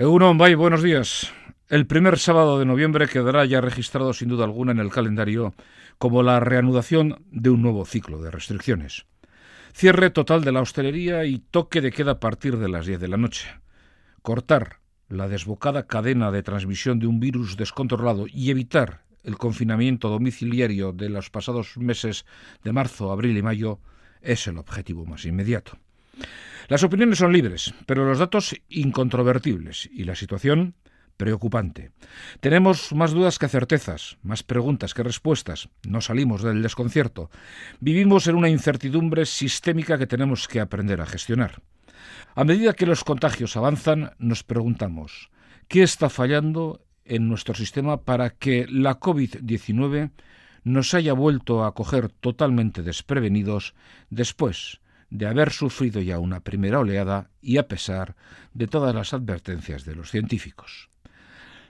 Egunon, Bay, buenos días. El primer sábado de noviembre quedará ya registrado sin duda alguna en el calendario como la reanudación de un nuevo ciclo de restricciones. Cierre total de la hostelería y toque de queda a partir de las 10 de la noche. Cortar la desbocada cadena de transmisión de un virus descontrolado y evitar el confinamiento domiciliario de los pasados meses de marzo, abril y mayo es el objetivo más inmediato. Las opiniones son libres, pero los datos incontrovertibles y la situación preocupante. Tenemos más dudas que certezas, más preguntas que respuestas. No salimos del desconcierto. Vivimos en una incertidumbre sistémica que tenemos que aprender a gestionar. A medida que los contagios avanzan, nos preguntamos, ¿qué está fallando en nuestro sistema para que la COVID-19 nos haya vuelto a coger totalmente desprevenidos después de haber sufrido ya una primera oleada y a pesar de todas las advertencias de los científicos.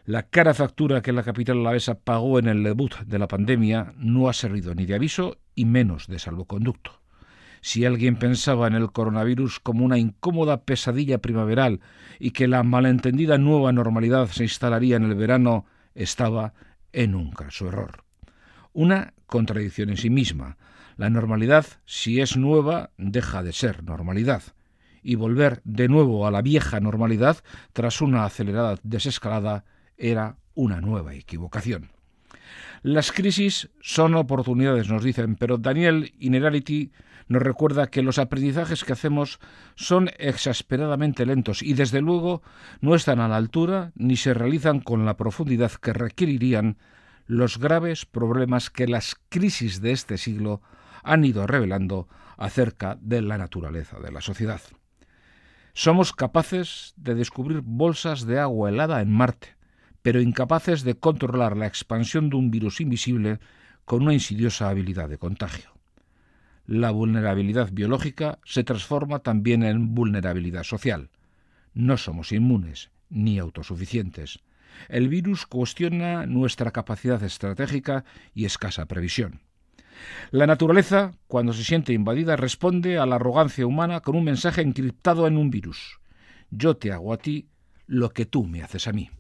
La cara factura que la capital alavesa pagó en el debut de la pandemia no ha servido ni de aviso y menos de salvoconducto. Si alguien pensaba en el coronavirus como una incómoda pesadilla primaveral y que la malentendida nueva normalidad se instalaría en el verano, estaba en un caso error. Una contradicción en sí misma, la normalidad, si es nueva, deja de ser normalidad. Y volver de nuevo a la vieja normalidad, tras una acelerada desescalada, era una nueva equivocación. Las crisis son oportunidades, nos dicen, pero Daniel Inerality nos recuerda que los aprendizajes que hacemos son exasperadamente lentos y desde luego no están a la altura ni se realizan con la profundidad que requerirían los graves problemas que las crisis de este siglo han ido revelando acerca de la naturaleza de la sociedad. Somos capaces de descubrir bolsas de agua helada en Marte, pero incapaces de controlar la expansión de un virus invisible con una insidiosa habilidad de contagio. La vulnerabilidad biológica se transforma también en vulnerabilidad social. No somos inmunes ni autosuficientes. El virus cuestiona nuestra capacidad estratégica y escasa previsión. La naturaleza, cuando se siente invadida, responde a la arrogancia humana con un mensaje encriptado en un virus. Yo te hago a ti lo que tú me haces a mí.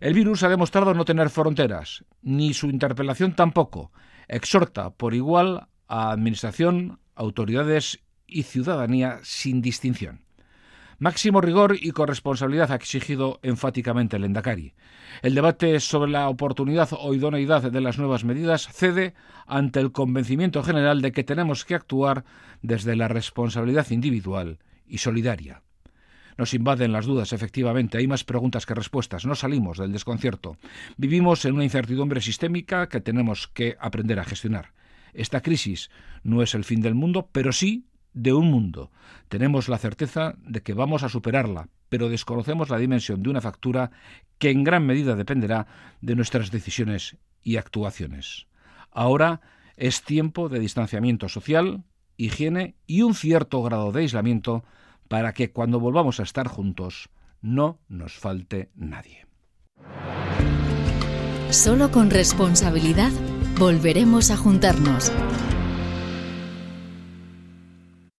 El virus ha demostrado no tener fronteras, ni su interpelación tampoco. Exhorta por igual a administración, autoridades y ciudadanía sin distinción. Máximo rigor y corresponsabilidad ha exigido enfáticamente el Endacari. El debate sobre la oportunidad o idoneidad de las nuevas medidas cede ante el convencimiento general de que tenemos que actuar desde la responsabilidad individual y solidaria. Nos invaden las dudas, efectivamente, hay más preguntas que respuestas, no salimos del desconcierto. Vivimos en una incertidumbre sistémica que tenemos que aprender a gestionar. Esta crisis no es el fin del mundo, pero sí de un mundo. Tenemos la certeza de que vamos a superarla, pero desconocemos la dimensión de una factura que en gran medida dependerá de nuestras decisiones y actuaciones. Ahora es tiempo de distanciamiento social, higiene y un cierto grado de aislamiento para que cuando volvamos a estar juntos no nos falte nadie. Solo con responsabilidad volveremos a juntarnos.